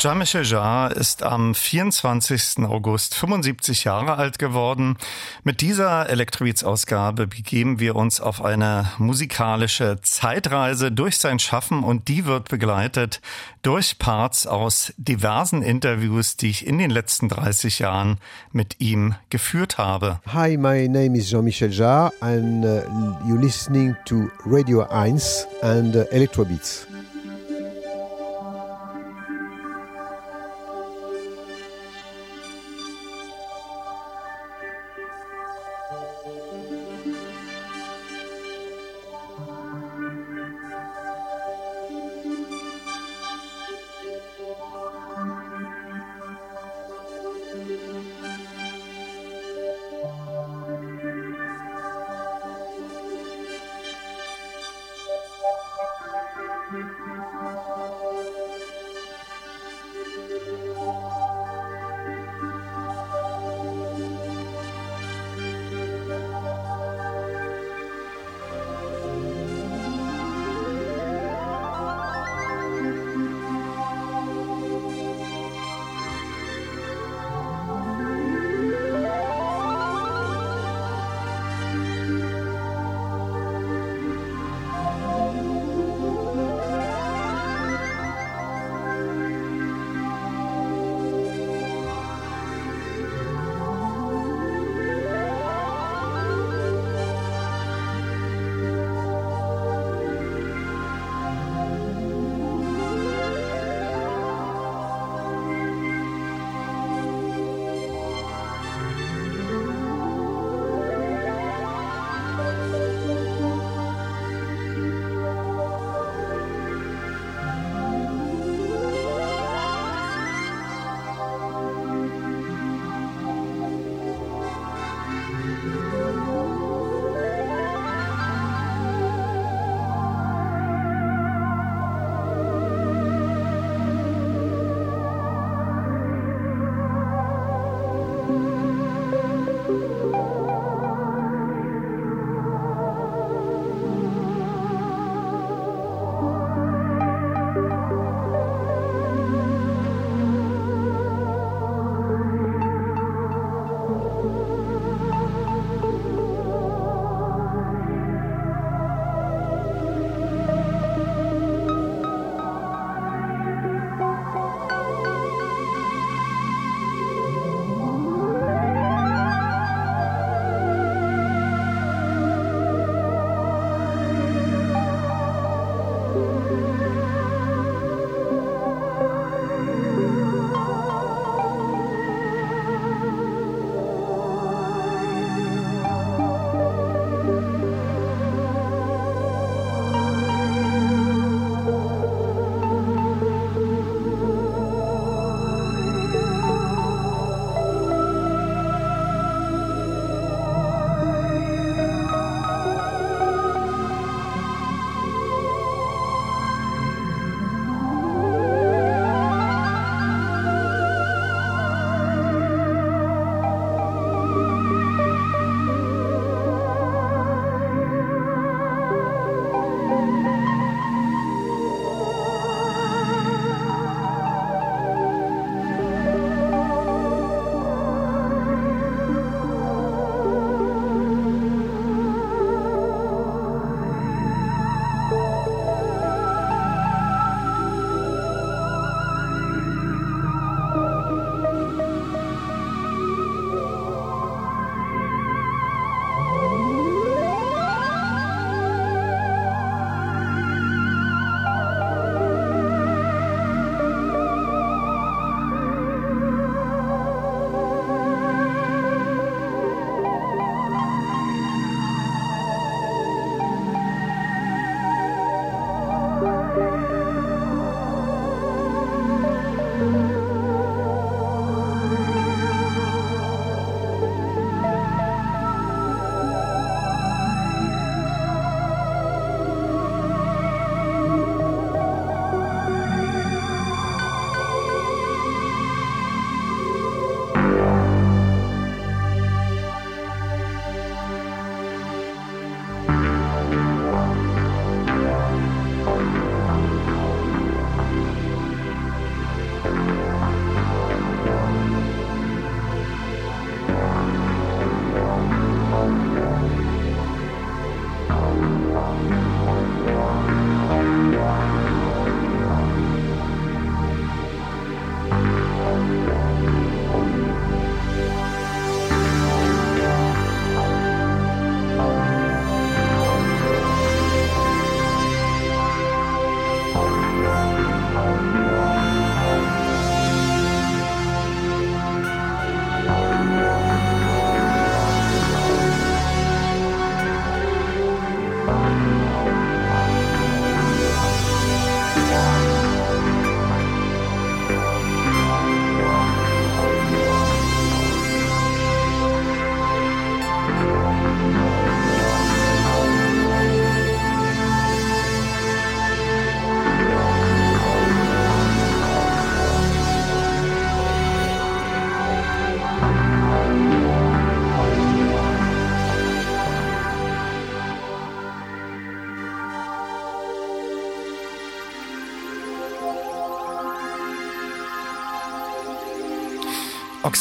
Jean-Michel Jarre ist am 24. August 75 Jahre alt geworden. Mit dieser Elektrobeats-Ausgabe begeben wir uns auf eine musikalische Zeitreise durch sein Schaffen und die wird begleitet durch Parts aus diversen Interviews, die ich in den letzten 30 Jahren mit ihm geführt habe. Hi, my name is Jean-Michel Jarre and uh, you're listening to Radio 1 and uh, Electrobeats.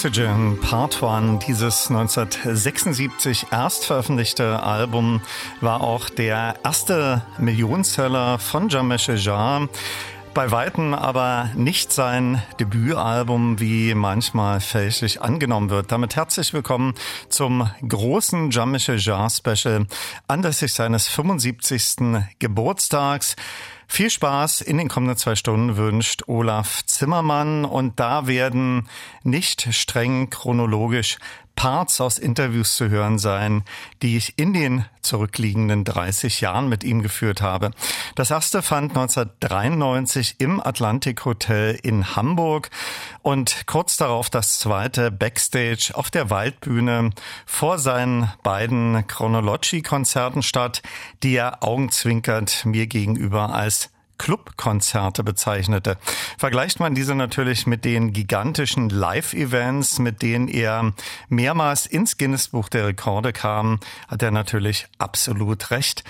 Oxygen Part One, dieses 1976 erst veröffentlichte Album, war auch der erste Millionenseller von Jamesh Jar. Bei Weitem aber nicht sein Debütalbum, wie manchmal fälschlich angenommen wird. Damit herzlich willkommen zum großen Jamesh Jar Special anlässlich seines 75. Geburtstags. Viel Spaß in den kommenden zwei Stunden wünscht Olaf Zimmermann. Und da werden nicht streng chronologisch Parts aus Interviews zu hören sein, die ich in den zurückliegenden 30 Jahren mit ihm geführt habe. Das erste fand 1993 im Atlantik Hotel in Hamburg und kurz darauf das zweite Backstage auf der Waldbühne vor seinen beiden Chronology-Konzerten statt, die er augenzwinkert mir gegenüber als Clubkonzerte bezeichnete. Vergleicht man diese natürlich mit den gigantischen Live-Events, mit denen er mehrmals ins Guinness-Buch der Rekorde kam, hat er natürlich absolut recht.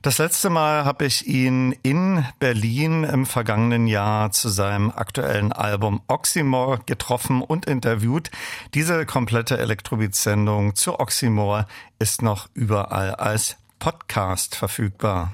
Das letzte Mal habe ich ihn in Berlin im vergangenen Jahr zu seinem aktuellen Album Oxymore getroffen und interviewt. Diese komplette Elektrobeat-Sendung zu Oxymore ist noch überall als Podcast verfügbar.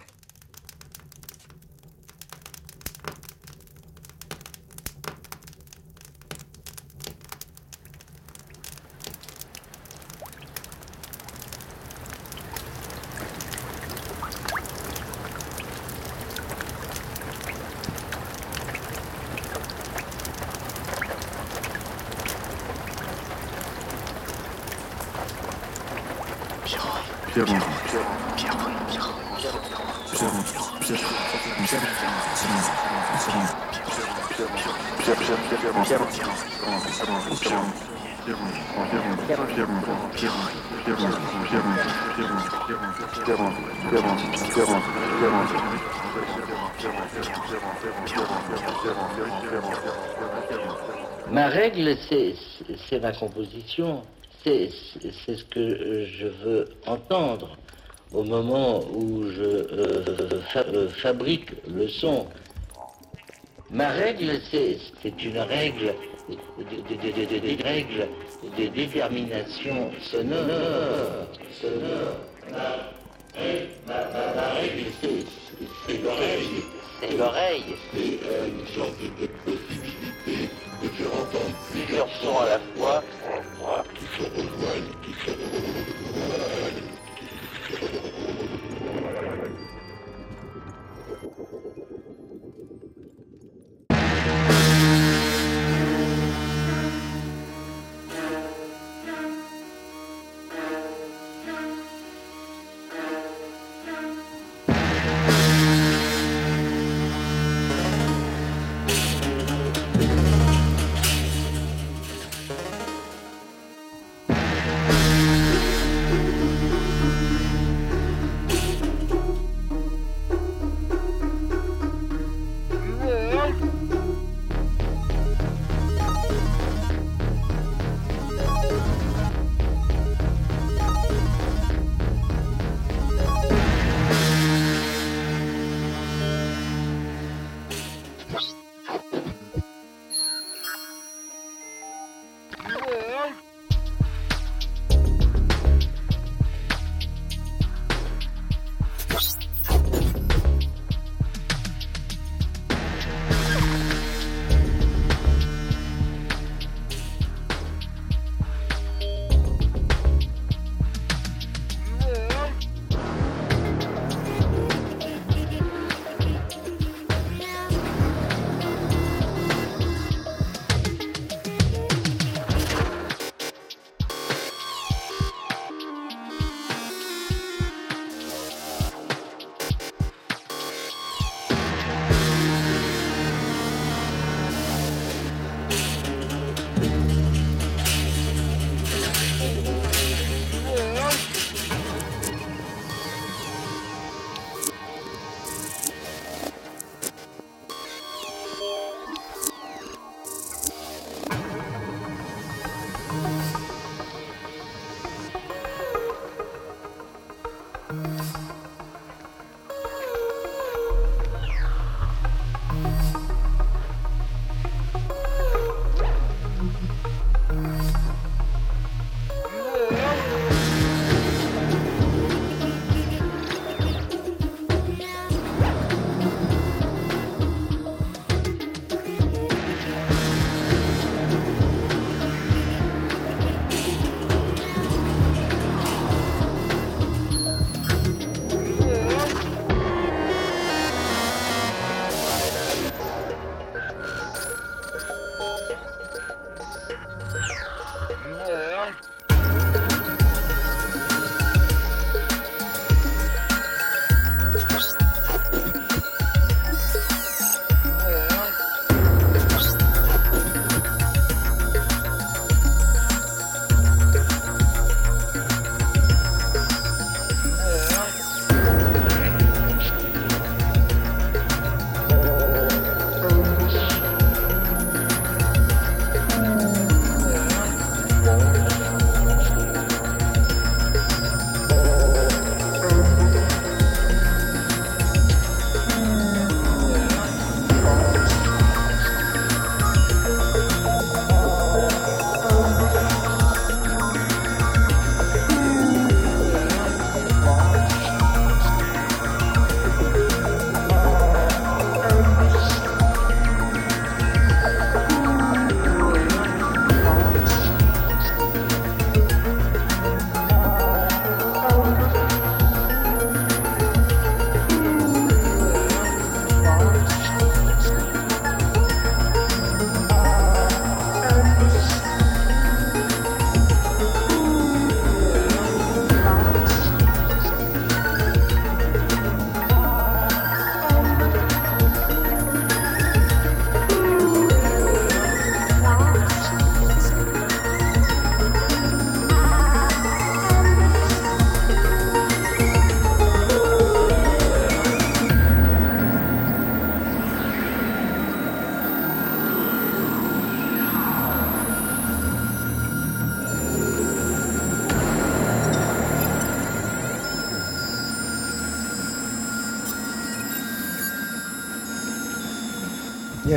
Ma composition, c'est ce que je veux entendre au moment où je euh, euh, fabrique le son. Ma règle, c'est une règle des règles de détermination sonore. sonore. Ma, règle, c'est l'oreille. C'est l'oreille. C'est une sorte de possibilité de faire entendre plusieurs sons à la fois, qui se rejoignent, qui se rejoignent.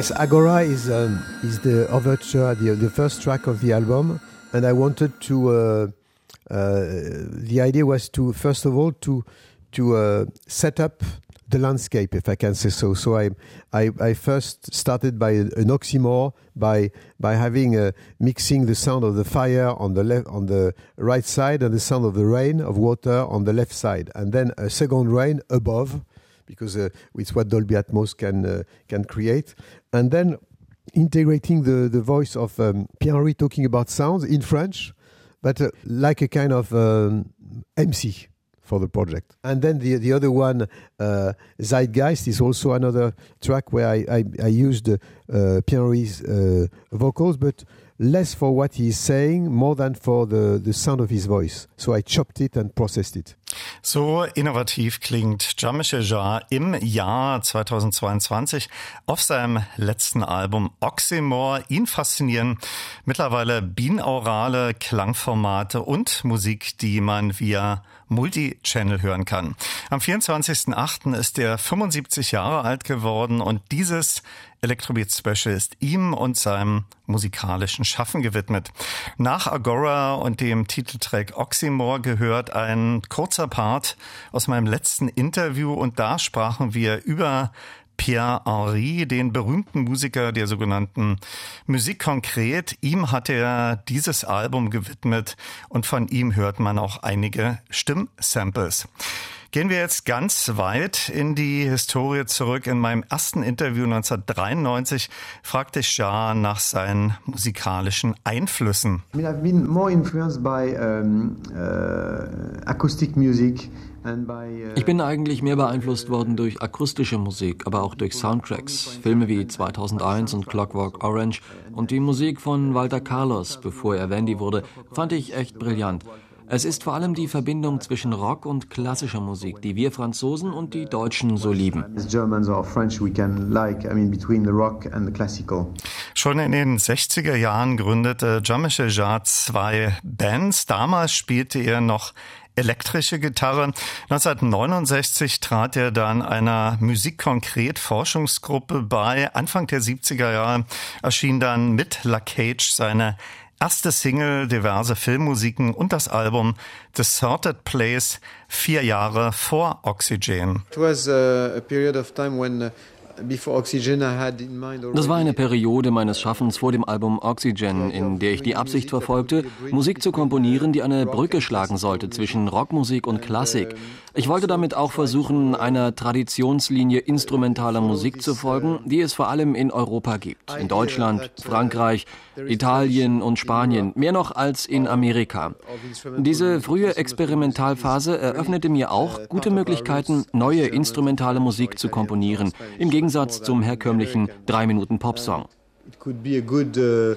Yes, Agora is um, is the overture, the the first track of the album, and I wanted to. Uh, uh, the idea was to first of all to to uh, set up the landscape, if I can say so. So I, I, I first started by an oxymore by by having uh, mixing the sound of the fire on the left on the right side and the sound of the rain of water on the left side, and then a second rain above, because uh, it's what Dolby Atmos can uh, can create, and then integrating the the voice of um, Pierre-Henri talking about sounds in French, but uh, like a kind of um, MC for the project. And then the the other one, uh, Zeitgeist, is also another track where I I, I used uh, Pierre's uh, vocals, but less for what he's saying, more than for the the sound of his voice. So I chopped it and processed it. So innovativ klingt Jean-Michel Jarre im Jahr 2022 auf seinem letzten Album Oxymore. Ihn faszinieren mittlerweile binaurale Klangformate und Musik, die man via Multichannel hören kann. Am 24.08. ist er 75 Jahre alt geworden und dieses Electrobeat Special ist ihm und seinem musikalischen Schaffen gewidmet. Nach Agora und dem Titeltrack Oxymore gehört ein kurzer Part aus meinem letzten Interview und da sprachen wir über Pierre Henry, den berühmten Musiker der sogenannten Musik konkret. Ihm hat er dieses Album gewidmet und von ihm hört man auch einige Stimmsamples. Gehen wir jetzt ganz weit in die Historie zurück. In meinem ersten Interview 1993 fragte ich Jar nach seinen musikalischen Einflüssen. I mean, I've been more influenced by um, uh, acoustic music. Ich bin eigentlich mehr beeinflusst worden durch akustische Musik, aber auch durch Soundtracks. Filme wie 2001 und Clockwork Orange und die Musik von Walter Carlos, bevor er Wendy wurde, fand ich echt brillant. Es ist vor allem die Verbindung zwischen Rock und klassischer Musik, die wir Franzosen und die Deutschen so lieben. Schon in den 60er Jahren gründete Jean-Michel Jarre zwei Bands. Damals spielte er noch elektrische Gitarre. 1969 trat er dann einer Musikkonkret-Forschungsgruppe bei. Anfang der 70er Jahre erschien dann mit La Cage seine erste Single, diverse Filmmusiken und das Album The Sorted Place vier Jahre vor Oxygen. It was uh, a period of time when uh, das war eine Periode meines Schaffens vor dem Album Oxygen, in der ich die Absicht verfolgte, Musik zu komponieren, die eine Brücke schlagen sollte zwischen Rockmusik und Klassik. Ich wollte damit auch versuchen, einer Traditionslinie instrumentaler Musik zu folgen, die es vor allem in Europa gibt. In Deutschland, Frankreich, Italien und Spanien, mehr noch als in Amerika. Diese frühe Experimentalphase eröffnete mir auch gute Möglichkeiten, neue instrumentale Musik zu komponieren, im Gegensatz zum herkömmlichen 3 Minuten Popsong. It could be a good, uh,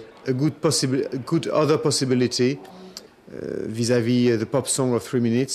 uh, vis-à-vis -vis the pop song of 3 minutes.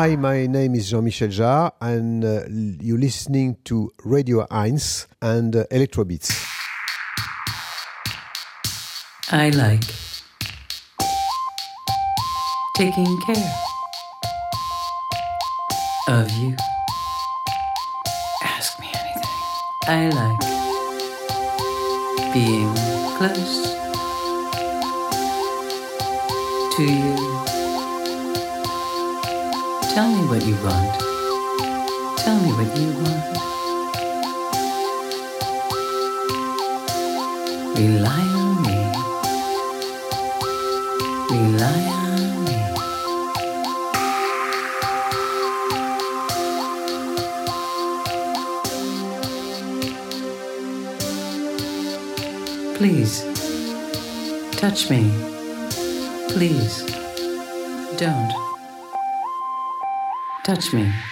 Hi, my name is Jean-Michel Jarre, and uh, you're listening to Radio 1 and uh, Electrobeats. I like taking care of you. Ask me anything. I like being close to you. What you want. Tell me what you want. Rely on me. Rely on me. Please, touch me. Please, don't touch me.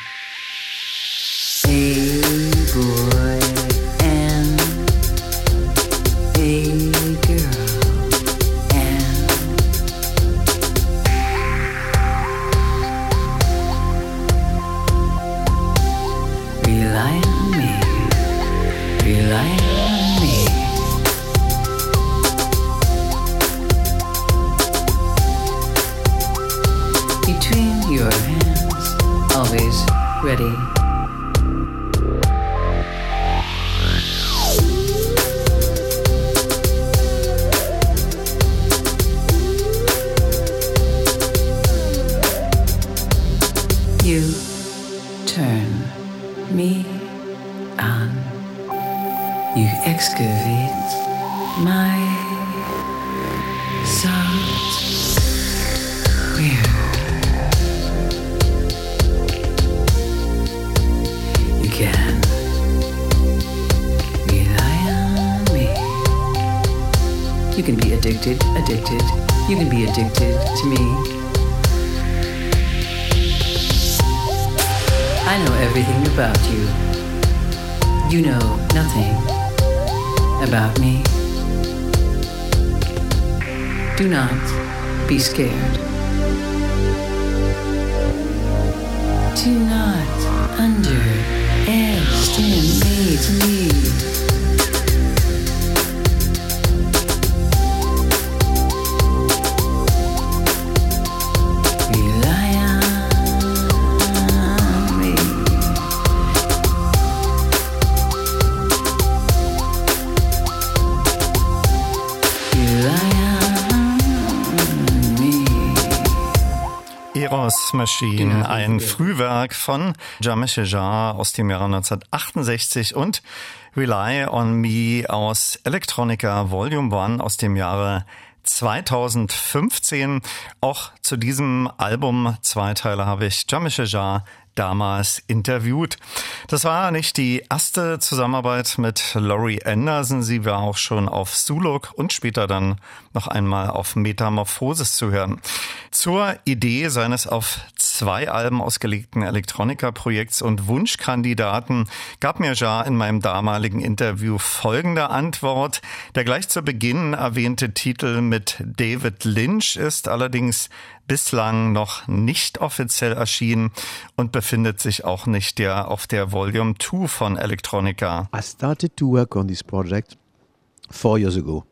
Eros Machine, ein Frühwerk von Jean-Michel Jarre aus dem Jahre 1968 und Rely on Me aus Electronica Volume 1 aus dem Jahre 2015. Auch zu diesem Album Zweiteiler habe ich Jean-Michel Jarre damals interviewt. Das war nicht die erste Zusammenarbeit mit Laurie Anderson. Sie war auch schon auf Suluk und später dann noch einmal auf Metamorphosis zu hören. Zur Idee seines auf zwei Alben ausgelegten Electronica-Projekts und Wunschkandidaten gab mir Jar in meinem damaligen Interview folgende Antwort. Der gleich zu Beginn erwähnte Titel mit David Lynch ist allerdings bislang noch nicht offiziell erschienen und befindet sich auch nicht der auf der Volume 2 von Electronica. I started to work on this project four years ago,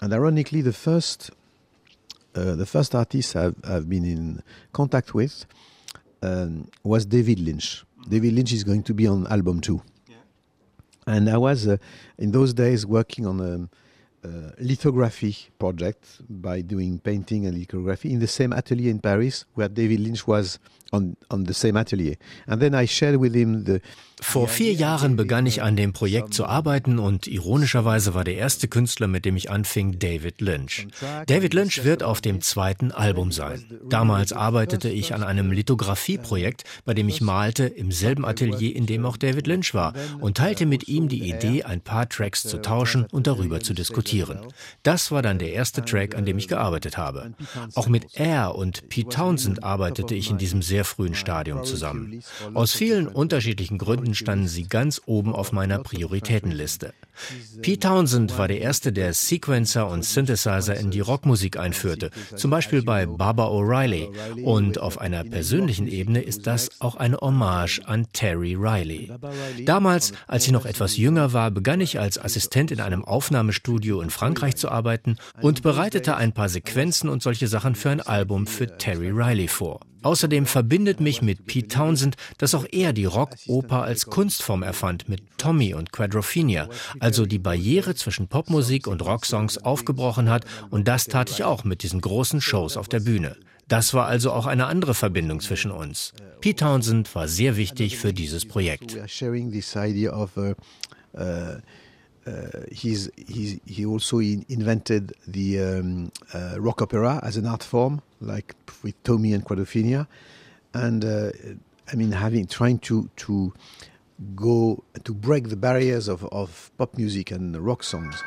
and ironically, the first uh, the first artist I've, I've been in contact with um, was David Lynch. David Lynch is going to be on album two, and I was uh, in those days working on a, a lithography project by doing painting and lithography in the same atelier in Paris where David Lynch was Vor vier Jahren begann ich an dem Projekt zu arbeiten und ironischerweise war der erste Künstler, mit dem ich anfing, David Lynch. David Lynch wird auf dem zweiten Album sein. Damals arbeitete ich an einem Lithografieprojekt, bei dem ich malte im selben Atelier, in dem auch David Lynch war und teilte mit ihm die Idee, ein paar Tracks zu tauschen und darüber zu diskutieren. Das war dann der erste Track, an dem ich gearbeitet habe. Auch mit Air und Pete Townsend arbeitete ich in diesem sehr frühen Stadium zusammen. Aus vielen unterschiedlichen Gründen standen sie ganz oben auf meiner Prioritätenliste. Pete Townsend war der erste, der Sequencer und Synthesizer in die Rockmusik einführte, zum Beispiel bei Baba O'Reilly. Und auf einer persönlichen Ebene ist das auch eine Hommage an Terry Riley. Damals, als ich noch etwas jünger war, begann ich als Assistent in einem Aufnahmestudio in Frankreich zu arbeiten und bereitete ein paar Sequenzen und solche Sachen für ein Album für Terry Riley vor. Außerdem verbindet mich mit Pete Townsend, dass auch er die Rockoper als Kunstform erfand mit Tommy und Quadrophenia, also die Barriere zwischen Popmusik und Rocksongs aufgebrochen hat und das tat ich auch mit diesen großen Shows auf der Bühne. Das war also auch eine andere Verbindung zwischen uns. Pete Townsend war sehr wichtig für dieses Projekt. Uh, he's, he's, he also in, invented the um, uh, rock opera as an art form, like with Tommy and Quadrophenia, and uh, I mean having trying to to go to break the barriers of, of pop music and rock songs.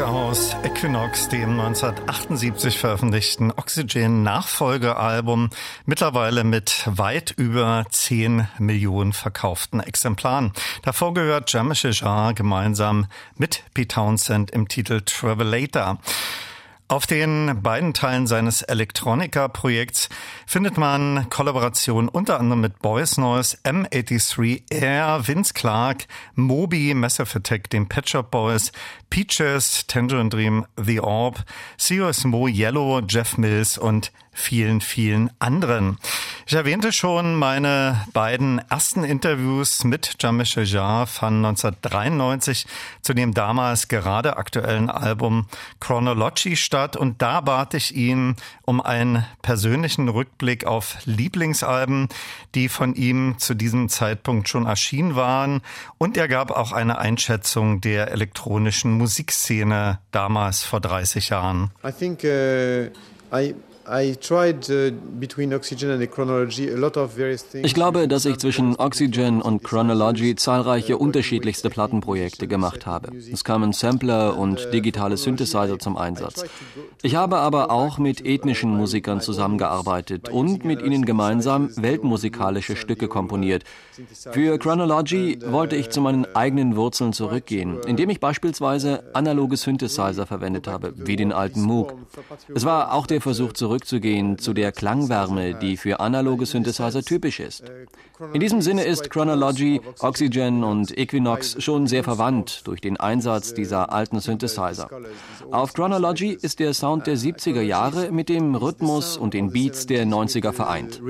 Musik aus Equinox, dem 1978 veröffentlichten Oxygen-Nachfolgealbum, mittlerweile mit weit über 10 Millionen verkauften Exemplaren. Davor gehört James Jar gemeinsam mit Pete Townsend im Titel Travelator. Auf den beiden Teilen seines Electronica-Projekts findet man Kollaborationen unter anderem mit Boys Noise, M83 Air, Vince Clark, Moby, Massive Attack, den Pet Shop Boys, Peaches, Tangerine Dream, The Orb, COS Mo, Yellow, Jeff Mills und vielen, vielen anderen. Ich erwähnte schon meine beiden ersten Interviews mit Jean-Michel Jarre von 1993 zu dem damals gerade aktuellen Album Chronology statt und da bat ich ihn um einen persönlichen Rückblick auf Lieblingsalben, die von ihm zu diesem Zeitpunkt schon erschienen waren und er gab auch eine Einschätzung der elektronischen Musikszene damals vor 30 Jahren. I think uh, I ich glaube, dass ich zwischen Oxygen und Chronology zahlreiche unterschiedlichste Plattenprojekte gemacht habe. Es kamen Sampler und digitale Synthesizer zum Einsatz. Ich habe aber auch mit ethnischen Musikern zusammengearbeitet und mit ihnen gemeinsam weltmusikalische Stücke komponiert. Für Chronology wollte ich zu meinen eigenen Wurzeln zurückgehen, indem ich beispielsweise analoge Synthesizer verwendet habe, wie den alten Moog. Es war auch der Versuch zurück zurückzugehen zu der Klangwärme, die für analoge Synthesizer typisch ist. In diesem Sinne ist Chronology, Oxygen und Equinox schon sehr verwandt durch den Einsatz dieser alten Synthesizer. Auf Chronology ist der Sound der 70er Jahre mit dem Rhythmus und den Beats der 90er vereint.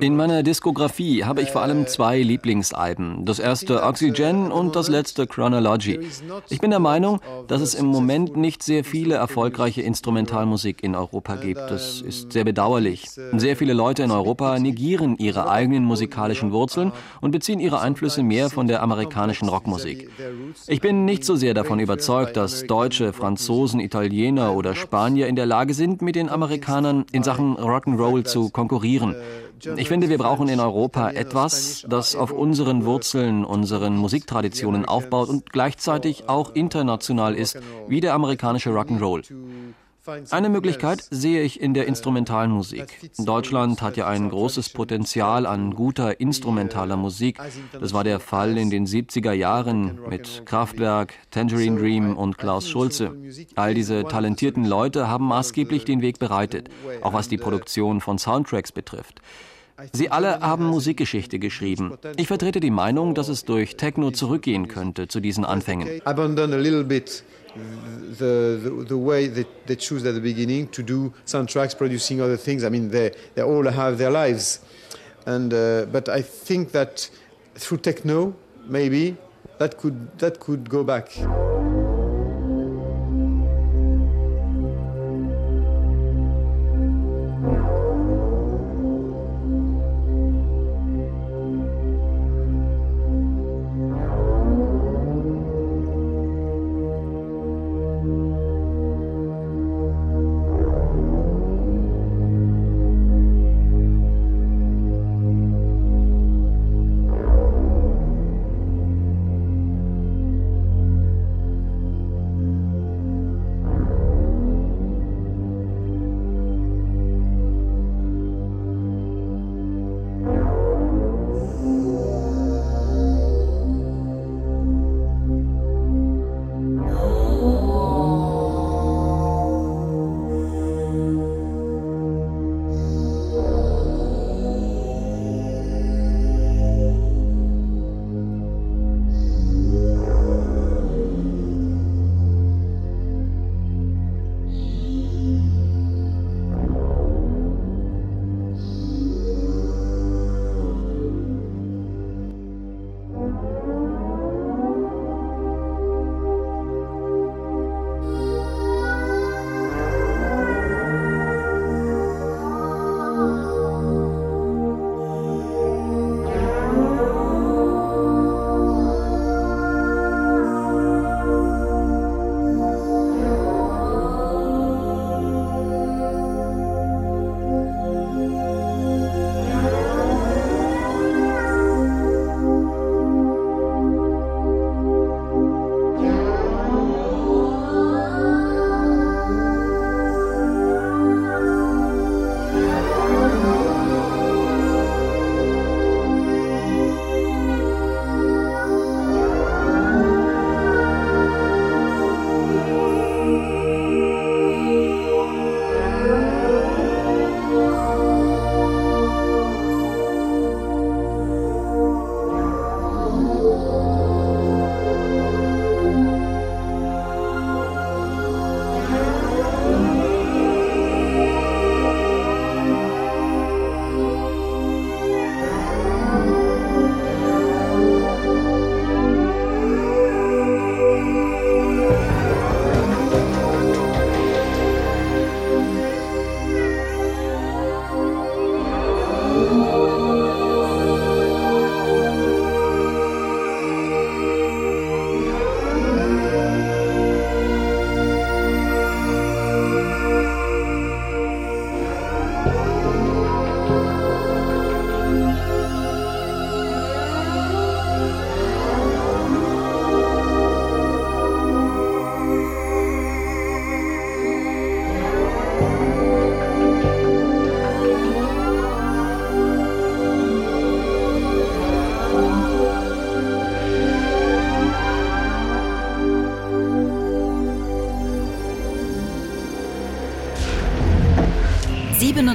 In meiner Diskografie habe ich vor allem zwei Lieblingsalben. Das erste Oxygen und das letzte Chronology. Ich bin der Meinung, dass es im Moment nicht sehr viele erfolgreiche Instrumentalmusik in Europa gibt. Das ist sehr bedauerlich. Sehr viele Leute in Europa negieren ihre eigenen musikalischen Wurzeln und beziehen ihre Einflüsse mehr von der amerikanischen Rockmusik. Ich bin nicht so sehr davon überzeugt, dass Deutsche, Franzosen, Italiener oder Spanier in der Lage sind, mit den Amerikanern in Sachen Rock'n'Roll zu konkurrieren. Ich finde, wir brauchen in Europa etwas, das auf unseren Wurzeln, unseren Musiktraditionen aufbaut und gleichzeitig auch international ist, wie der amerikanische Rock'n'Roll. Eine Möglichkeit sehe ich in der instrumentalen Musik. Deutschland hat ja ein großes Potenzial an guter instrumentaler Musik. Das war der Fall in den 70er Jahren mit Kraftwerk, Tangerine Dream und Klaus Schulze. All diese talentierten Leute haben maßgeblich den Weg bereitet, auch was die Produktion von Soundtracks betrifft. Sie alle haben Musikgeschichte geschrieben. Ich vertrete die Meinung, dass es durch Techno zurückgehen könnte zu diesen Anfängen. The, the, the way they, they choose at the beginning to do soundtracks, producing other things. I mean, they, they all have their lives. And, uh, but through techno, maybe, that could, that could go back.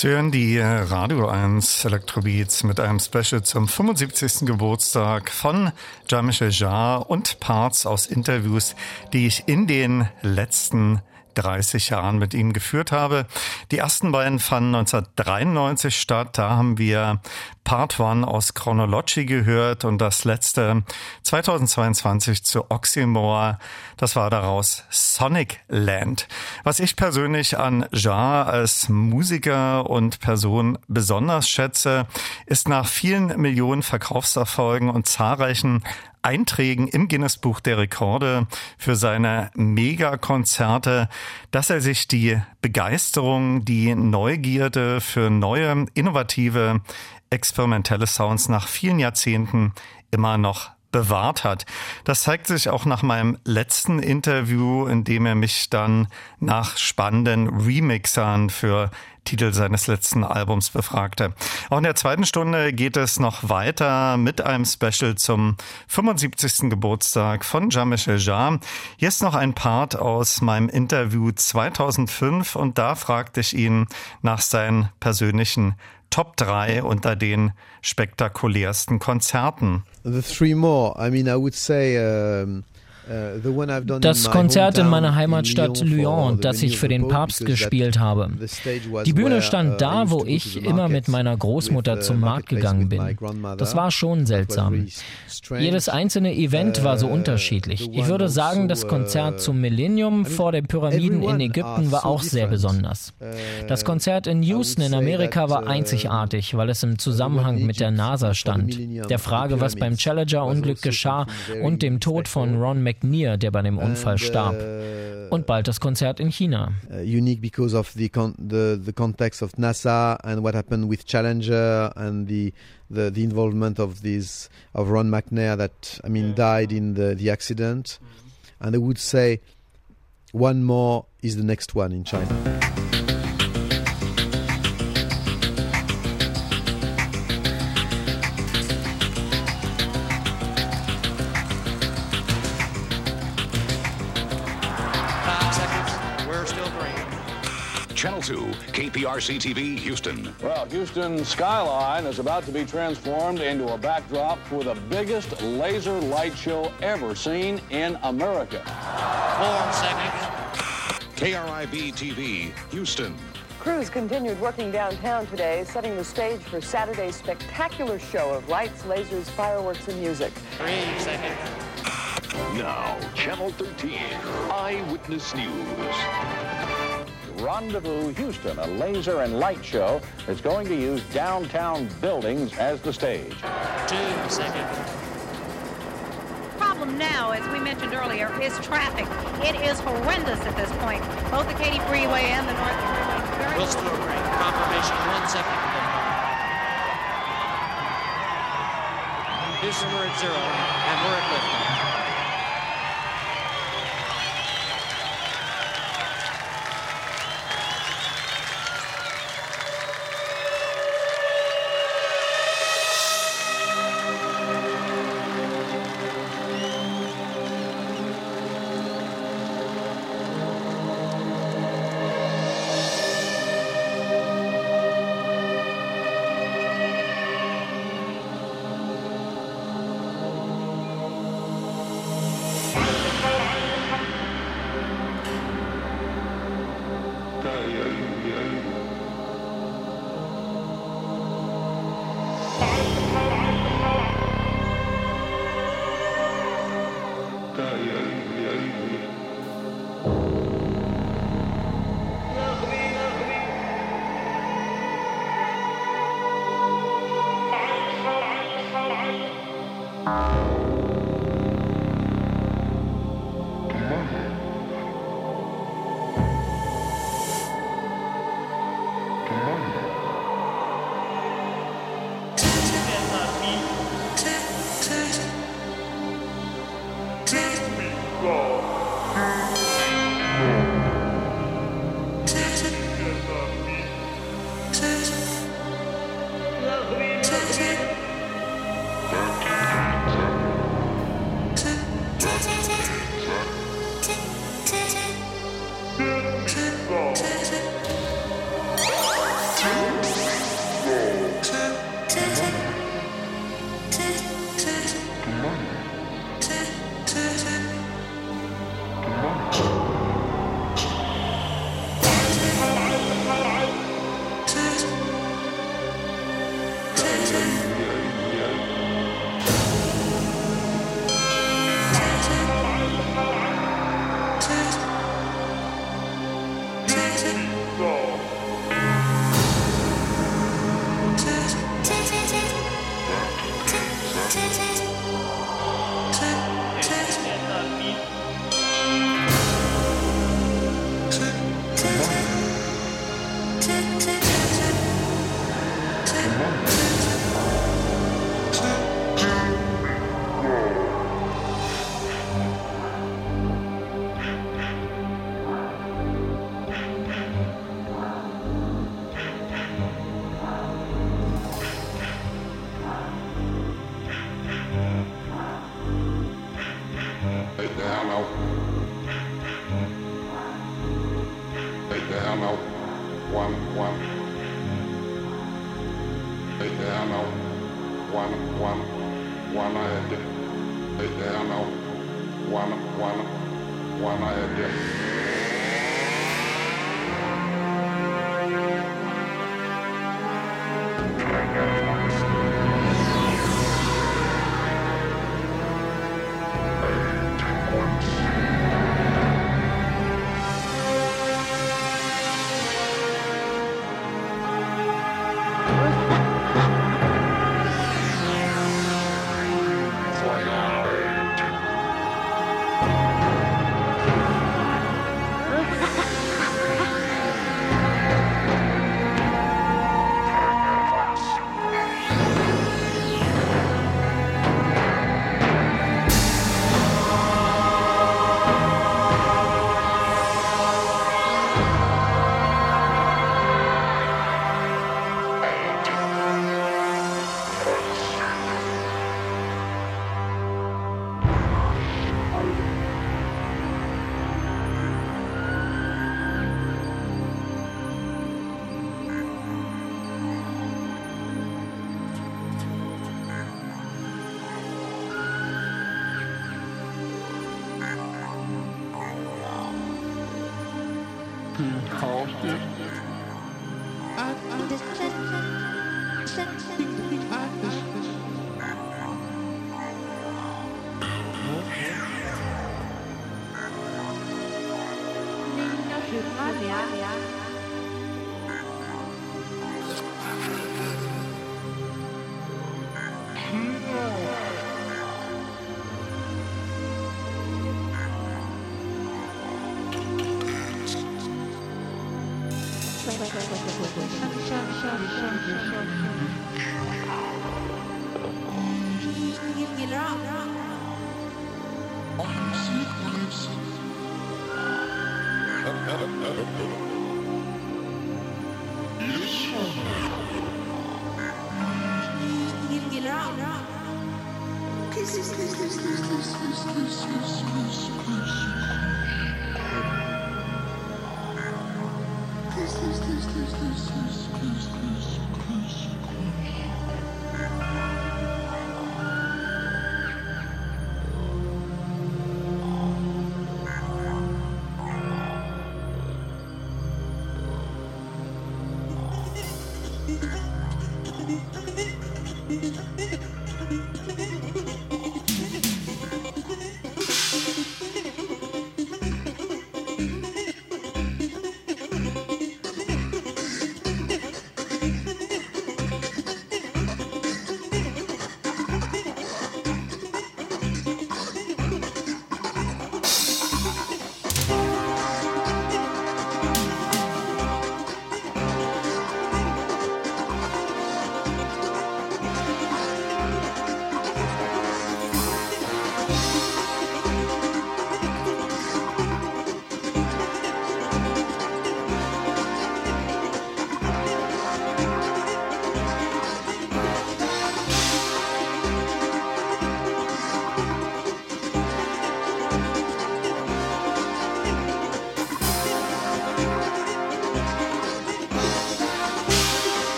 Sie hören die Radio 1 Electrobeats mit einem Special zum 75. Geburtstag von Jean-Michel Jarre und Parts aus Interviews, die ich in den letzten 30 Jahren mit ihm geführt habe. Die ersten beiden fanden 1993 statt. Da haben wir Part 1 aus Chronology gehört und das letzte 2022 zu Oxymore. Das war daraus Sonic Land. Was ich persönlich an Jar als Musiker und Person besonders schätze, ist nach vielen Millionen Verkaufserfolgen und zahlreichen Einträgen im Guinness Buch der Rekorde für seine Megakonzerte, dass er sich die Begeisterung, die Neugierde für neue, innovative, experimentelle Sounds nach vielen Jahrzehnten immer noch bewahrt hat. Das zeigt sich auch nach meinem letzten Interview, in dem er mich dann nach spannenden Remixern für Titel seines letzten Albums befragte. Auch in der zweiten Stunde geht es noch weiter mit einem Special zum 75. Geburtstag von Jean-Michel Jarre. Hier ist noch ein Part aus meinem Interview 2005 und da fragte ich ihn nach seinen persönlichen Top 3 unter den spektakulärsten Konzerten. The three more, I mean, I would say um das Konzert in meiner Heimatstadt Lyon, das ich für den Papst gespielt habe. Die Bühne stand da, wo ich immer mit meiner Großmutter uh, zum Markt gegangen bin. Das war schon seltsam. Jedes einzelne Event war so uh, unterschiedlich. Ich würde sagen, das Konzert uh, zum Millennium vor den Pyramiden in Ägypten war auch sehr besonders. Das Konzert in Houston in Amerika war einzigartig, weil es im Zusammenhang mit der NASA stand, der Frage, was beim Challenger-Unglück geschah und dem Tod von Ron McNeil McNear, der bei dem Unfall starb. Und bald das Konzert in China. Uh, unique because of the, con the, the context of NASA and what happened with Challenger and the the, the involvement of these of Ron McNair that I mean died in the, the accident. And I would say one more is the next one in China. KPRC TV, Houston. Well, Houston skyline is about to be transformed into a backdrop for the biggest laser light show ever seen in America. Four seconds. KRIB TV, Houston. Crews continued working downtown today, setting the stage for Saturday's spectacular show of lights, lasers, fireworks, and music. Three seconds. Now, Channel 13, Eyewitness News. Rendezvous Houston, a laser and light show that's going to use downtown buildings as the stage. Two seconds. Problem now, as we mentioned earlier, is traffic. It is horrendous at this point. Both the Katy Freeway and the North Freeway. We'll still bring confirmation one second. Houston, we're at zero, and we're at liftoff.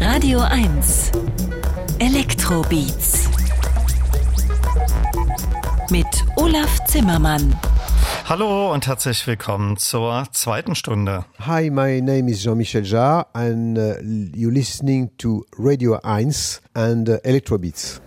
Radio 1 Elektrobeats mit Olaf Zimmermann. Hallo und herzlich willkommen zur zweiten Stunde. Hi, my name is Jean-Michel Jarre and uh, you're listening to Radio 1 and uh, Electrobeats.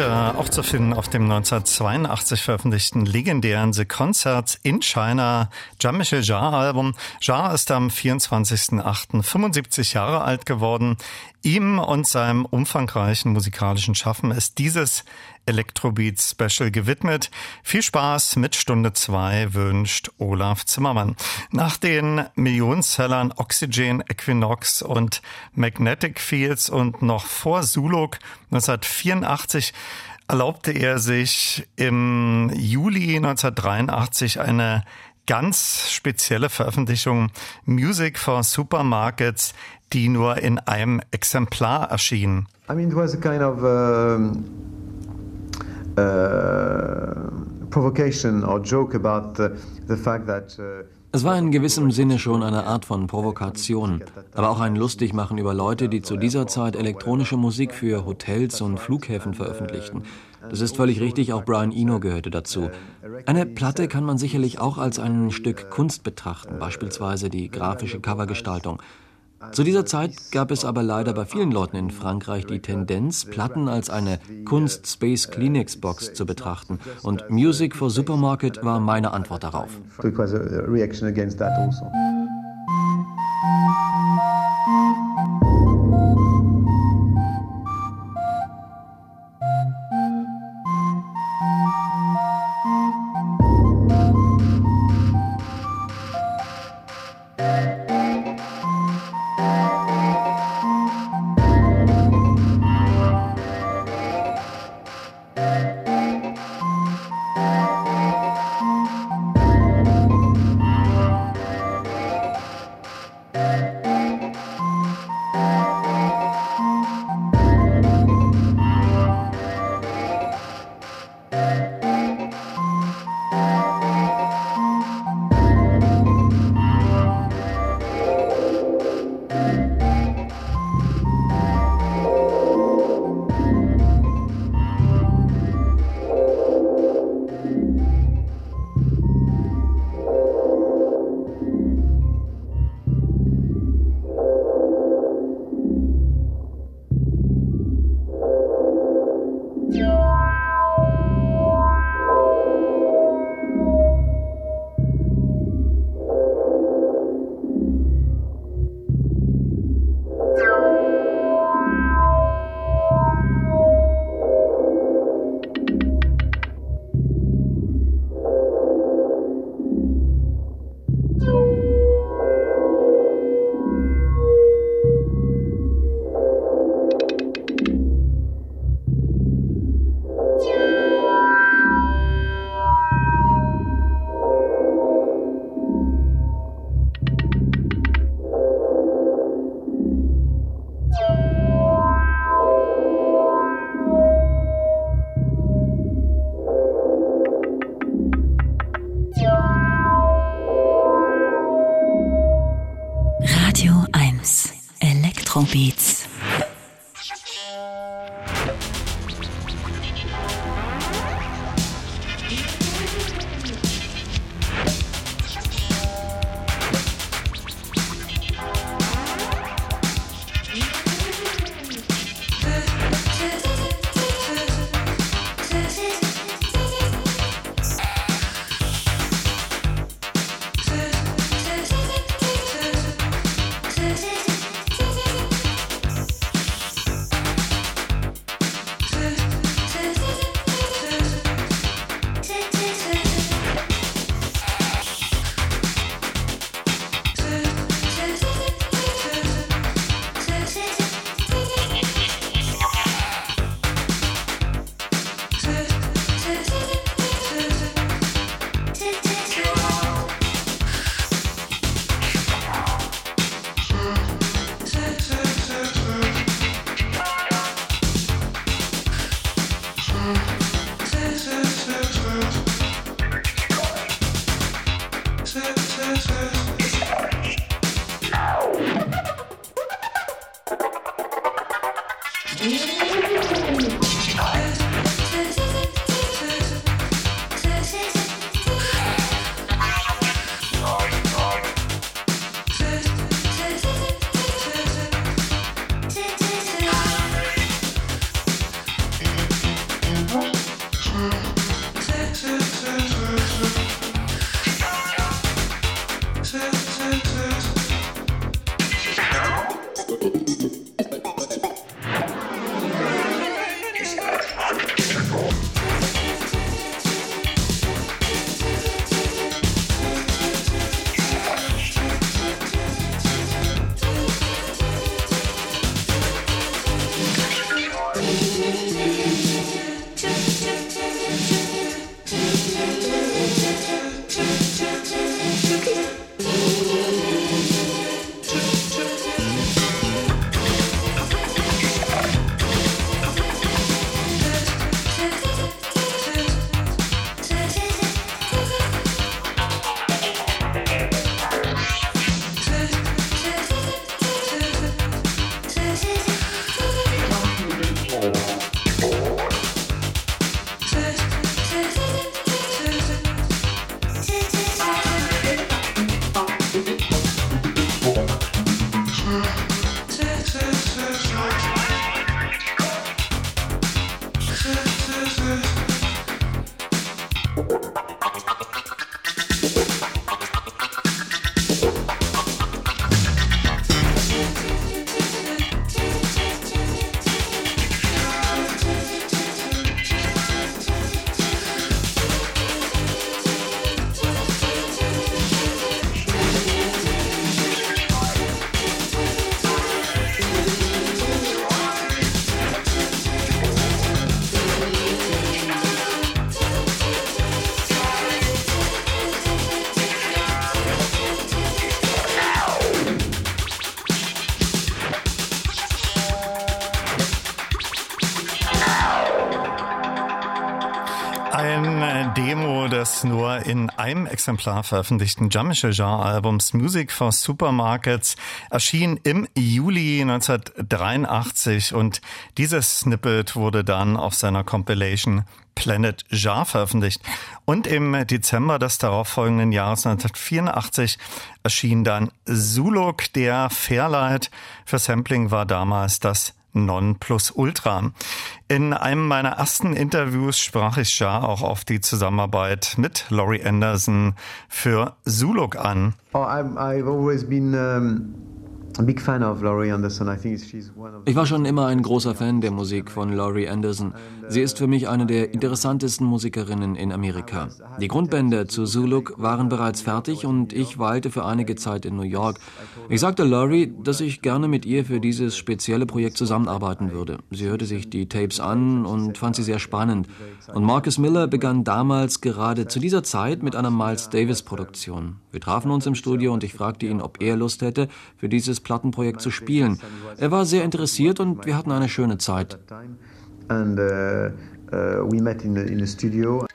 Äh, auch zu finden auf dem 1982 veröffentlichten legendären The Concerts in China Jean-Michel Jarre Album. Jarre ist am 24.08.75 Jahre alt geworden. Ihm und seinem umfangreichen musikalischen Schaffen ist dieses Electrobeat Special gewidmet. Viel Spaß mit Stunde 2 wünscht Olaf Zimmermann. Nach den Millionensellern Oxygen, Equinox und Magnetic Fields und noch vor Zuluk 1984 erlaubte er sich im Juli 1983 eine ganz spezielle Veröffentlichung Music for Supermarkets, die nur in einem Exemplar erschien. I mean, it was a kind of uh, es war in gewissem Sinne schon eine Art von Provokation, aber auch ein Lustigmachen über Leute, die zu dieser Zeit elektronische Musik für Hotels und Flughäfen veröffentlichten. Das ist völlig richtig, auch Brian Eno gehörte dazu. Eine Platte kann man sicherlich auch als ein Stück Kunst betrachten, beispielsweise die grafische Covergestaltung. Zu dieser Zeit gab es aber leider bei vielen Leuten in Frankreich die Tendenz, Platten als eine Kunst-Space Kleenex-Box zu betrachten. Und Music for Supermarket war meine Antwort darauf. In einem Exemplar veröffentlichten Jean-Albums Music for Supermarkets erschien im Juli 1983 und dieses Snippet wurde dann auf seiner Compilation Planet Jar veröffentlicht. Und im Dezember des darauffolgenden Jahres 1984 erschien dann Zuluk, der Fairlight. Für Sampling war damals das Nonplusultra. In einem meiner ersten Interviews sprach ich ja auch auf die Zusammenarbeit mit Laurie Anderson für Zuluk an. Oh, I've, I've always been um ich war schon immer ein großer Fan der Musik von Laurie Anderson. Sie ist für mich eine der interessantesten Musikerinnen in Amerika. Die Grundbänder zu Zuluk waren bereits fertig und ich weilte für einige Zeit in New York. Ich sagte Laurie, dass ich gerne mit ihr für dieses spezielle Projekt zusammenarbeiten würde. Sie hörte sich die Tapes an und fand sie sehr spannend. Und Marcus Miller begann damals gerade zu dieser Zeit mit einer Miles Davis Produktion. Wir trafen uns im Studio und ich fragte ihn, ob er Lust hätte, für dieses Plattenprojekt zu spielen. Er war sehr interessiert und wir hatten eine schöne Zeit. And uh, uh, we met in in the studio.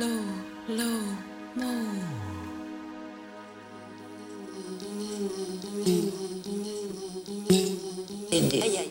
low, low, low. Indeed.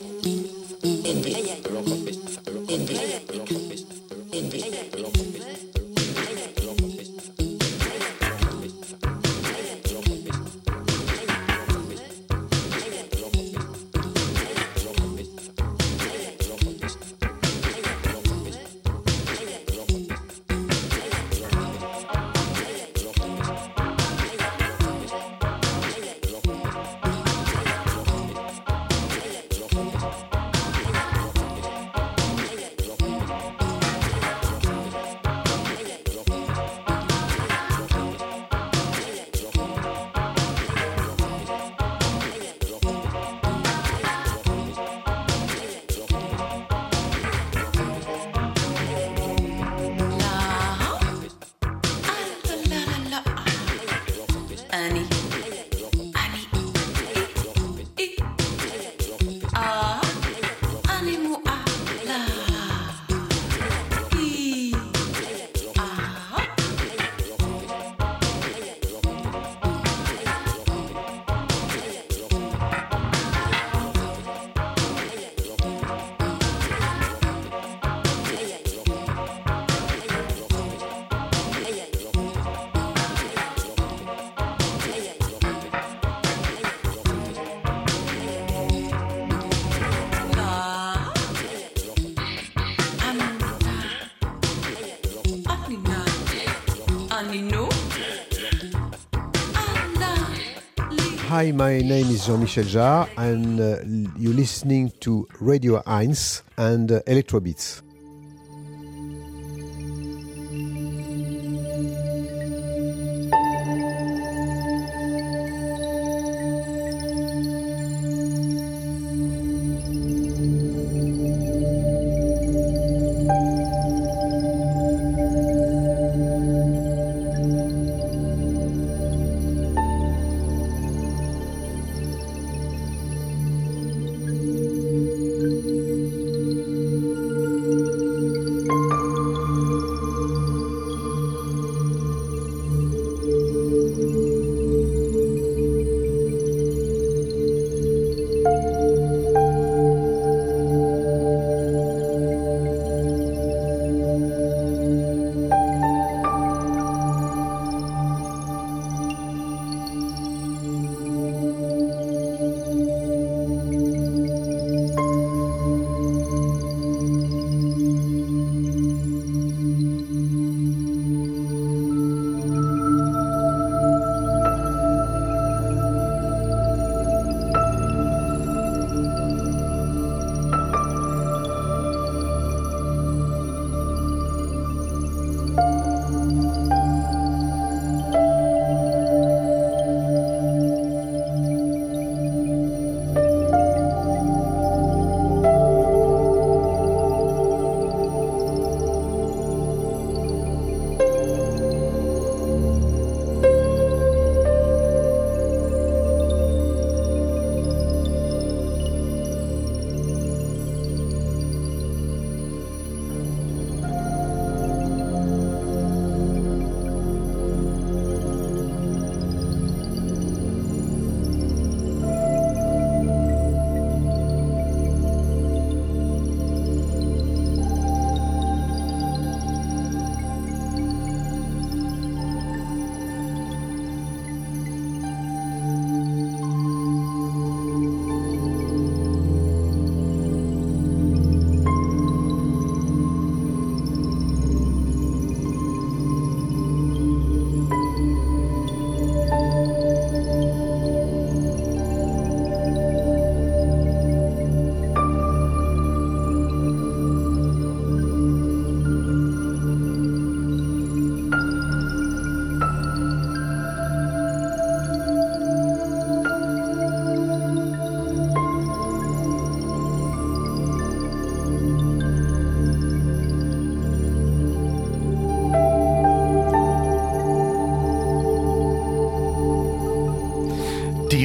Hi, my name is Jean-Michel Jarre, and uh, you're listening to Radio 1 and uh, Electrobeats.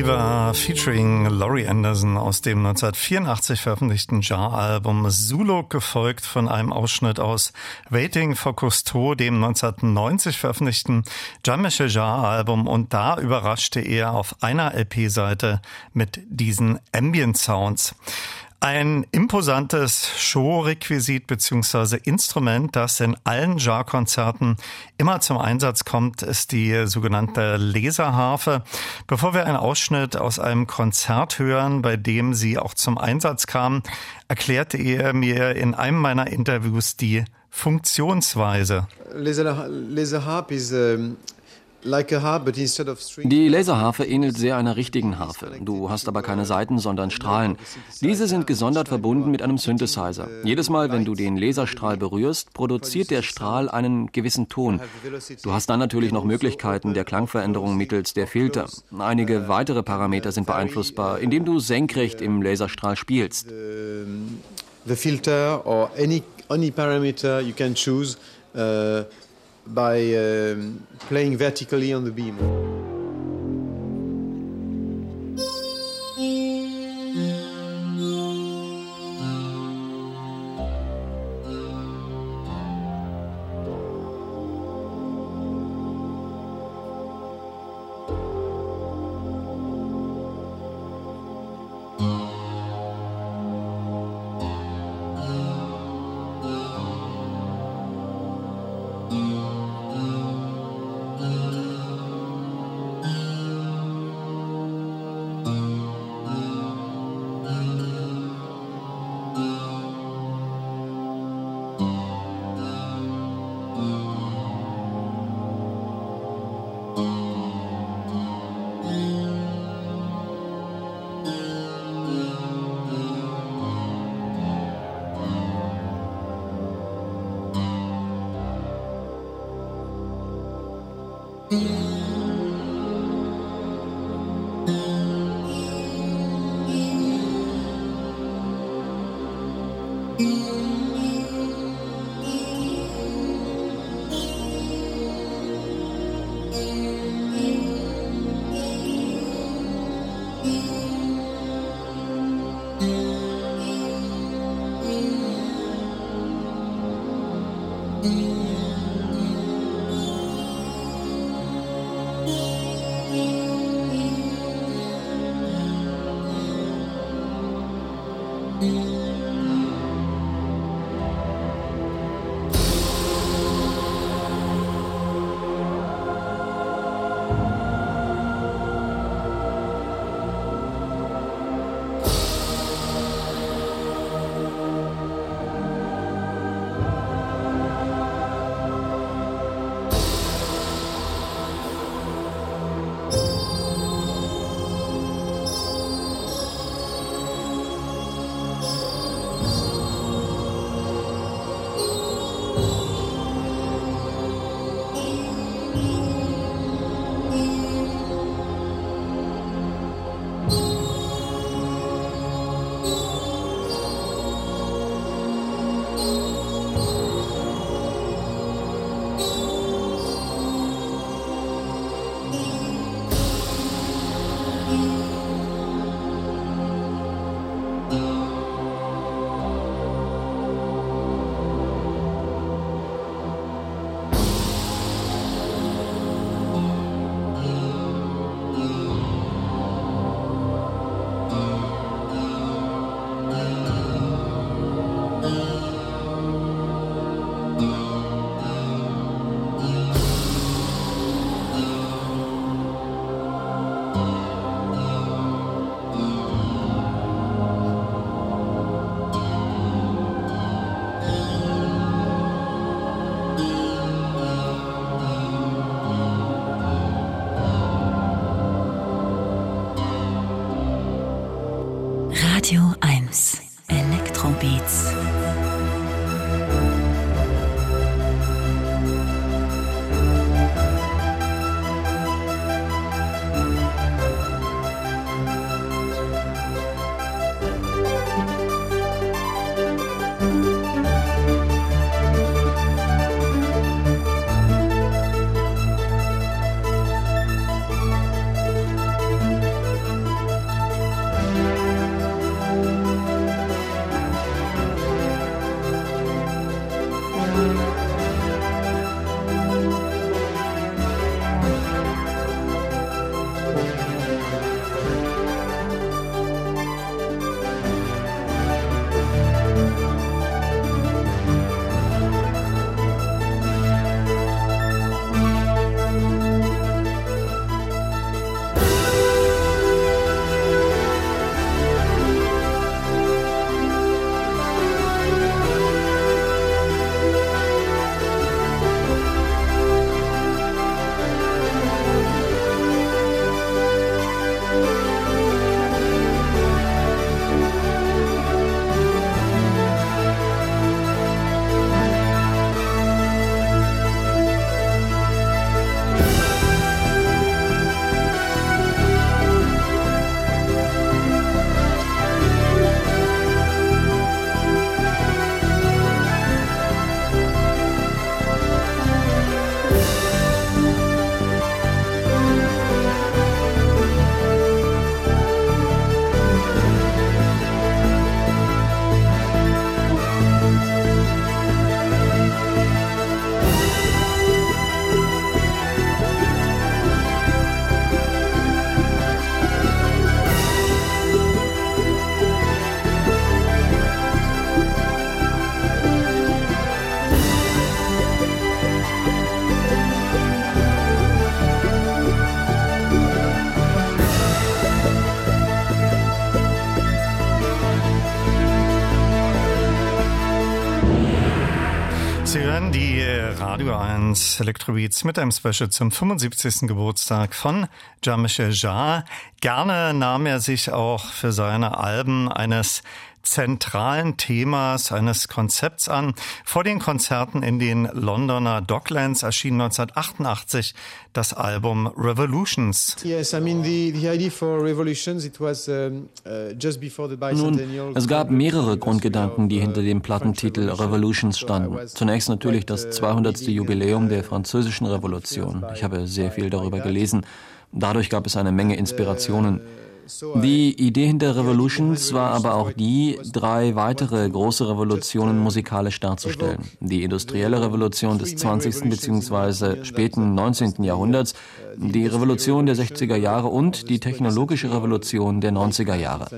Fever featuring Laurie Anderson aus dem 1984 veröffentlichten Jar-Album Zulu, gefolgt von einem Ausschnitt aus Waiting for Cousteau, dem 1990 veröffentlichten Jean-Michel Jar-Album und da überraschte er auf einer LP-Seite mit diesen Ambient Sounds. Ein imposantes Showrequisit bzw. Instrument, das in allen Jar-Konzerten immer zum Einsatz kommt, ist die sogenannte Laserharfe. Bevor wir einen Ausschnitt aus einem Konzert hören, bei dem sie auch zum Einsatz kam, erklärte er mir in einem meiner Interviews die Funktionsweise. Laser, laser harp is um, die Laserharfe ähnelt sehr einer richtigen Harfe. Du hast aber keine Saiten, sondern Strahlen. Diese sind gesondert verbunden mit einem Synthesizer. Jedes Mal, wenn du den Laserstrahl berührst, produziert der Strahl einen gewissen Ton. Du hast dann natürlich noch Möglichkeiten der Klangveränderung mittels der Filter. Einige weitere Parameter sind beeinflussbar, indem du senkrecht im Laserstrahl spielst. The filter or any, any parameter you can choose. Uh, by um, playing vertically on the beam. 1 Electrobeats mit einem Special zum 75. Geburtstag von Jean-Michel Jarre. Gerne nahm er sich auch für seine Alben eines zentralen Themas eines Konzepts an. Vor den Konzerten in den Londoner Docklands erschien 1988 das Album Revolutions. Yes, I mean the, the idea for Revolutions, it was um, uh, just before the bicentennial. Nun, es gab mehrere Grundgedanken, die hinter dem Plattentitel Revolutions standen. Zunächst natürlich das 200. Jubiläum der französischen Revolution. Ich habe sehr viel darüber gelesen. Dadurch gab es eine Menge Inspirationen. Die Idee hinter Revolutions war aber auch die, drei weitere große Revolutionen musikalisch darzustellen. Die industrielle Revolution des 20. bzw. späten 19. Jahrhunderts, die Revolution der 60er Jahre und die technologische Revolution der 90er Jahre.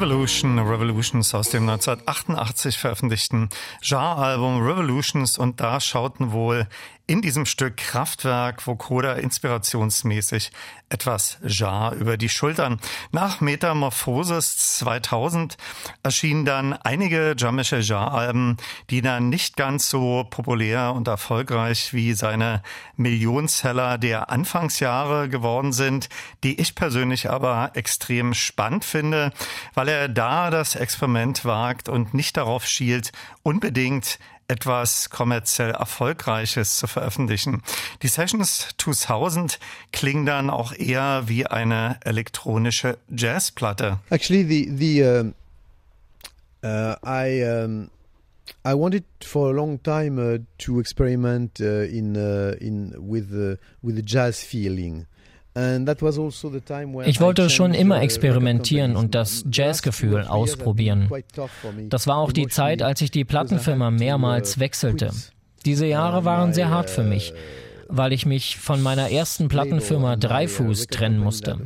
Revolution, Revolutions aus dem 1988 veröffentlichten Jar-Album Revolutions und da schauten wohl in diesem Stück Kraftwerk Vokoda inspirationsmäßig etwas Jar über die Schultern. Nach Metamorphosis 2000 erschienen dann einige Jean-Michel Jar-Alben, die dann nicht ganz so populär und erfolgreich wie seine Millionseller der Anfangsjahre geworden sind, die ich persönlich aber extrem spannend finde, weil er da das Experiment wagt und nicht darauf schielt, unbedingt etwas kommerziell Erfolgreiches zu veröffentlichen. Die Sessions 2000 klingen dann auch eher wie eine elektronische Jazzplatte. Actually, the the uh, uh, I um, I wanted for a long time uh, to experiment uh, in uh, in with the with the jazz feeling. Also ich wollte schon immer uh, experimentieren und das Jazzgefühl ausprobieren. Das war auch die Zeit, als ich die Plattenfirma mehrmals wechselte. Diese Jahre waren sehr hart für mich, weil ich mich von meiner ersten Plattenfirma Dreifuß trennen musste.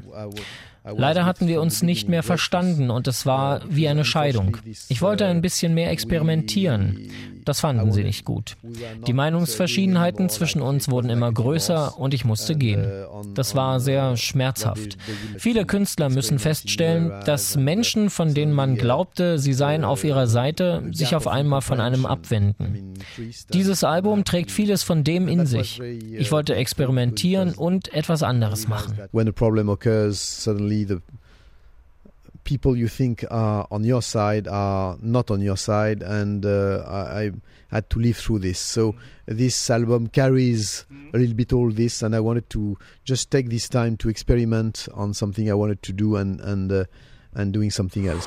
Leider hatten wir uns nicht mehr verstanden und es war wie eine Scheidung. Ich wollte ein bisschen mehr experimentieren. Das fanden sie nicht gut. Die Meinungsverschiedenheiten zwischen uns wurden immer größer und ich musste gehen. Das war sehr schmerzhaft. Viele Künstler müssen feststellen, dass Menschen, von denen man glaubte, sie seien auf ihrer Seite, sich auf einmal von einem abwenden. Dieses Album trägt vieles von dem in sich. Ich wollte experimentieren und etwas anderes machen. When a problem occurs, suddenly the people you think are on your side are not on your side, and uh, I, I, had to live through this. So this album carries a little bit all this, and I wanted to just take this time to experiment on something I wanted to do and and uh, and doing something else.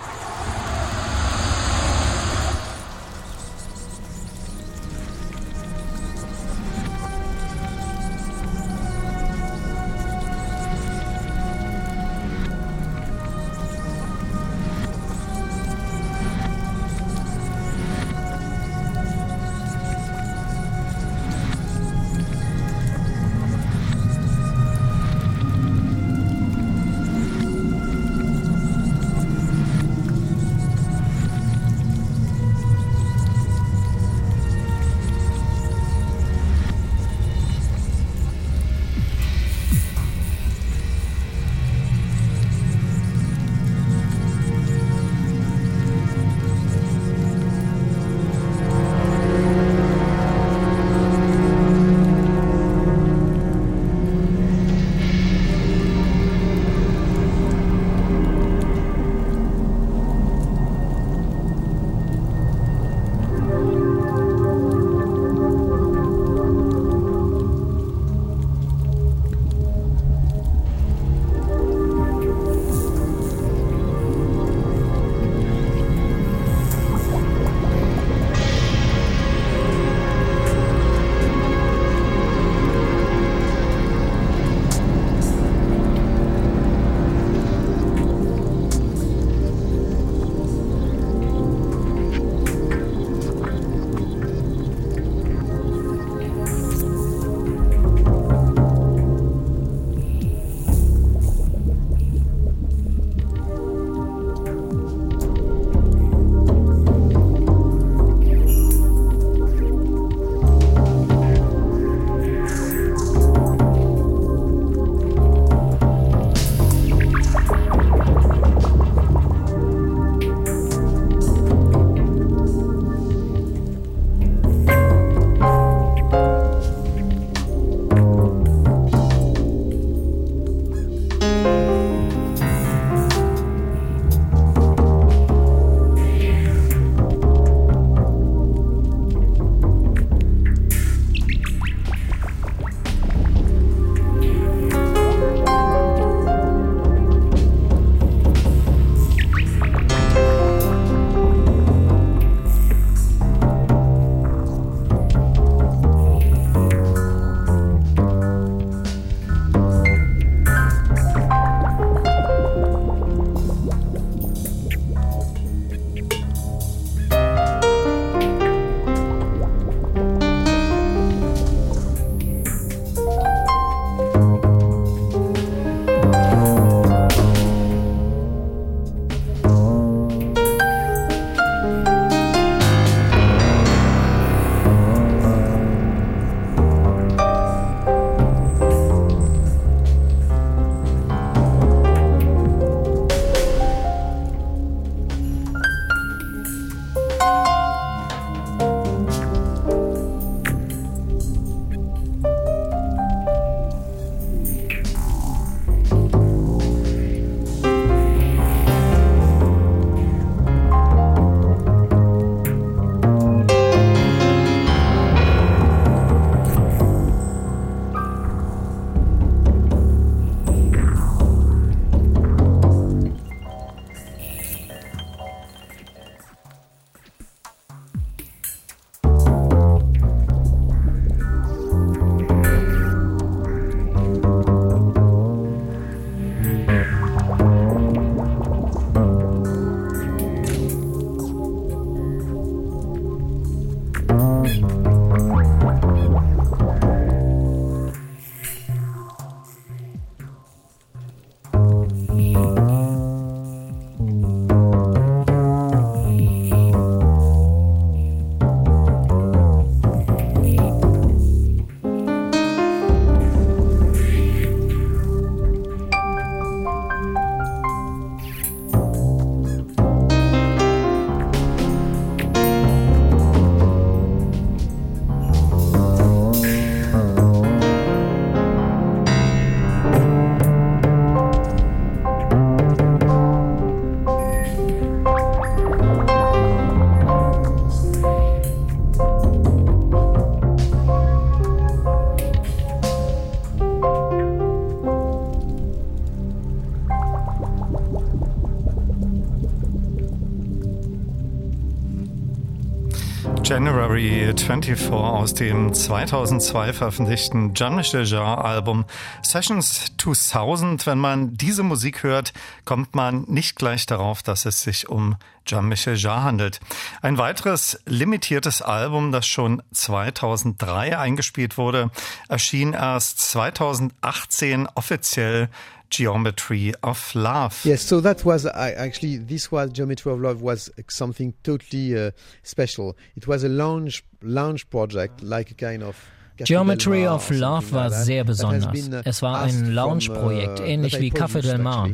January 24 aus dem 2002 veröffentlichten Jean-Michel Jarre Album Sessions 2000. Wenn man diese Musik hört, kommt man nicht gleich darauf, dass es sich um Jean-Michel Jarre handelt. Ein weiteres limitiertes Album, das schon 2003 eingespielt wurde, erschien erst 2018 offiziell Geometry of Love. Yes, so that was actually this was Geometry of Love was something totally uh, special. It was a launch launch project, like a kind of Geometry of Love war sehr besonders. Uh, es war ein Lounge-Projekt, uh, ähnlich wie Café Del Mar.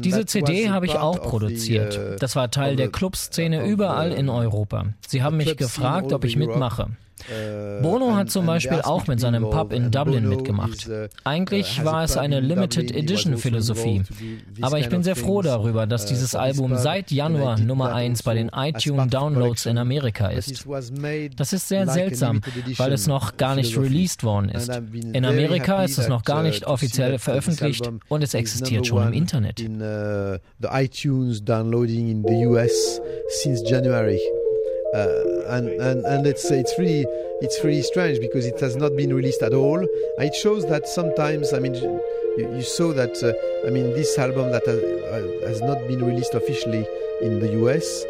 Diese CD habe ich auch produziert. Das war Teil der Clubszene überall in Europa. Sie haben mich gefragt, ob ich mitmache. Äh, Bono hat zum Beispiel auch mit seinem Pub in Dublin mitgemacht. Äh, Eigentlich war es eine Limited Edition Philosophie. Aber ich bin sehr froh darüber, dass dieses Album seit Januar Nummer 1 bei den iTunes Downloads in Amerika ist. Das ist sehr seltsam, weil es noch gar nicht released worden ist. In Amerika ist es noch gar nicht offiziell veröffentlicht und es existiert schon im Internet. Uh, and, and, and it's, it's really it's really strange because it has not been released at all. It shows that sometimes, I mean, you, you saw that, uh, I mean, this album that has, has not been released officially in the US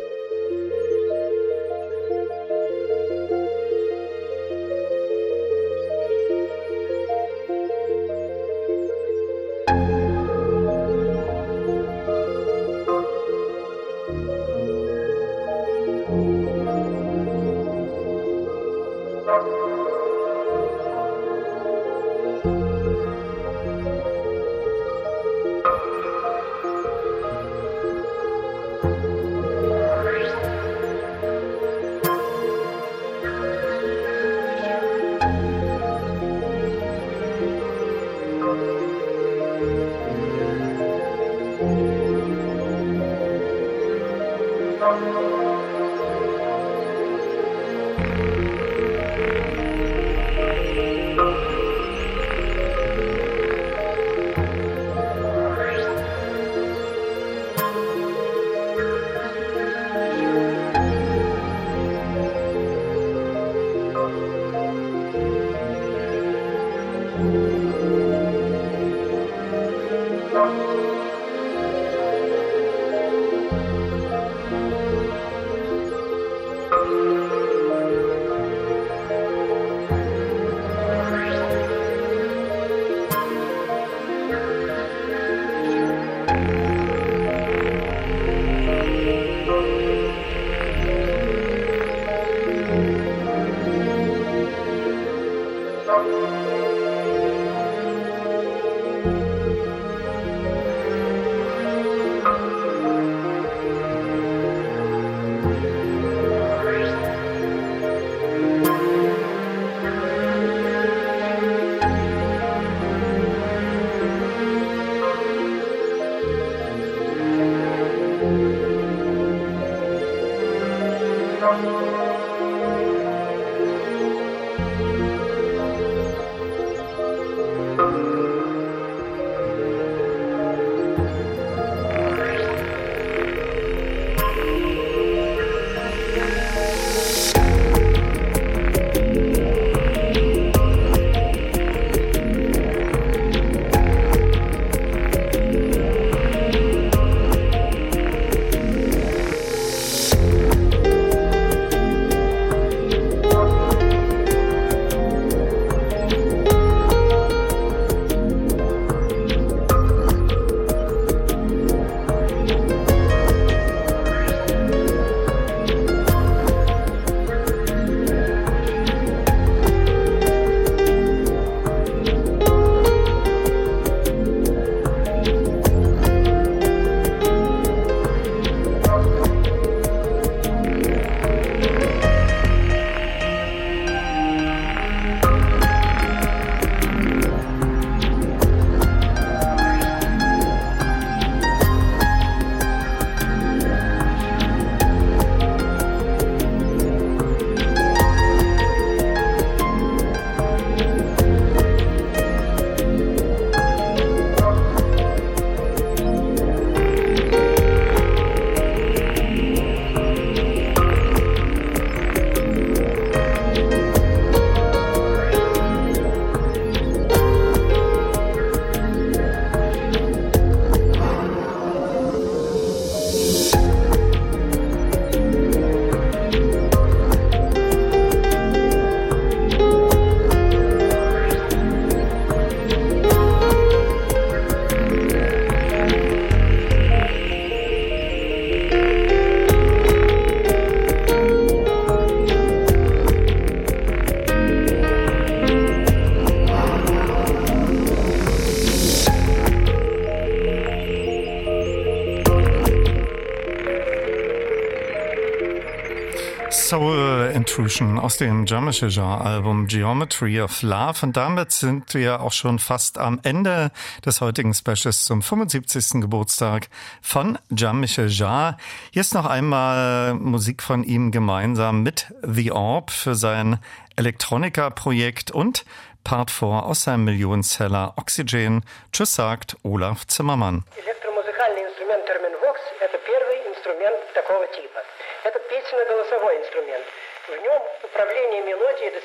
Intrusion aus dem Jamische Genre-Album Geometry of Love. Und damit sind wir auch schon fast am Ende des heutigen Specials zum 75. Geburtstag von Jamische Jar. Hier ist noch einmal Musik von ihm gemeinsam mit The Orb für sein Elektronika-Projekt und Part 4 aus seinem Millionenseller Oxygen. Tschüss sagt Olaf Zimmermann. Ja.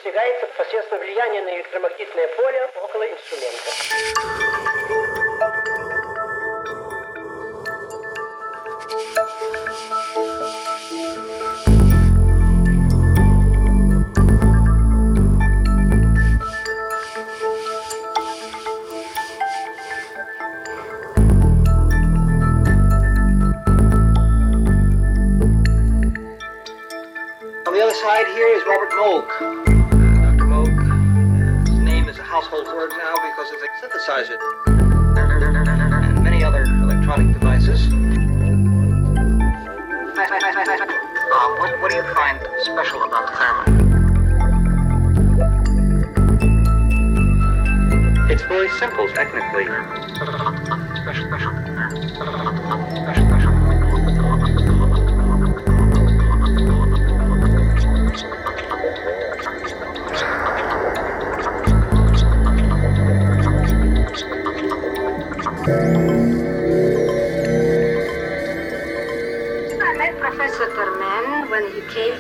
Достигается посредством влияния на электромагнитное поле около инструмента. On household word now because of the synthesizer and many other electronic devices. Uh, what, what do you find special about Thurman? It's very simple technically.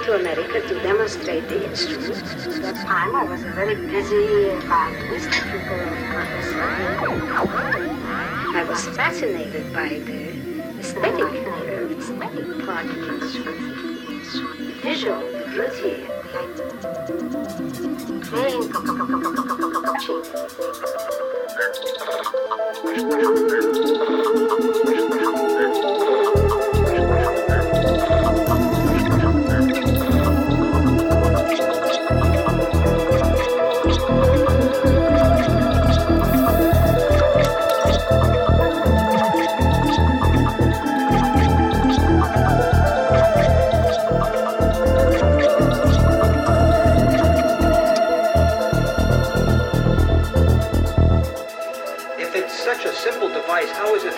To America to demonstrate the instrument. At that time, I was a very busy violinist, pupil of Professor. I was fascinated by the aesthetic, the aesthetic part of the instrument, the visual, the beauty, touching. If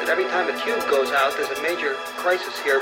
every time a tube goes out, there's a major crisis here?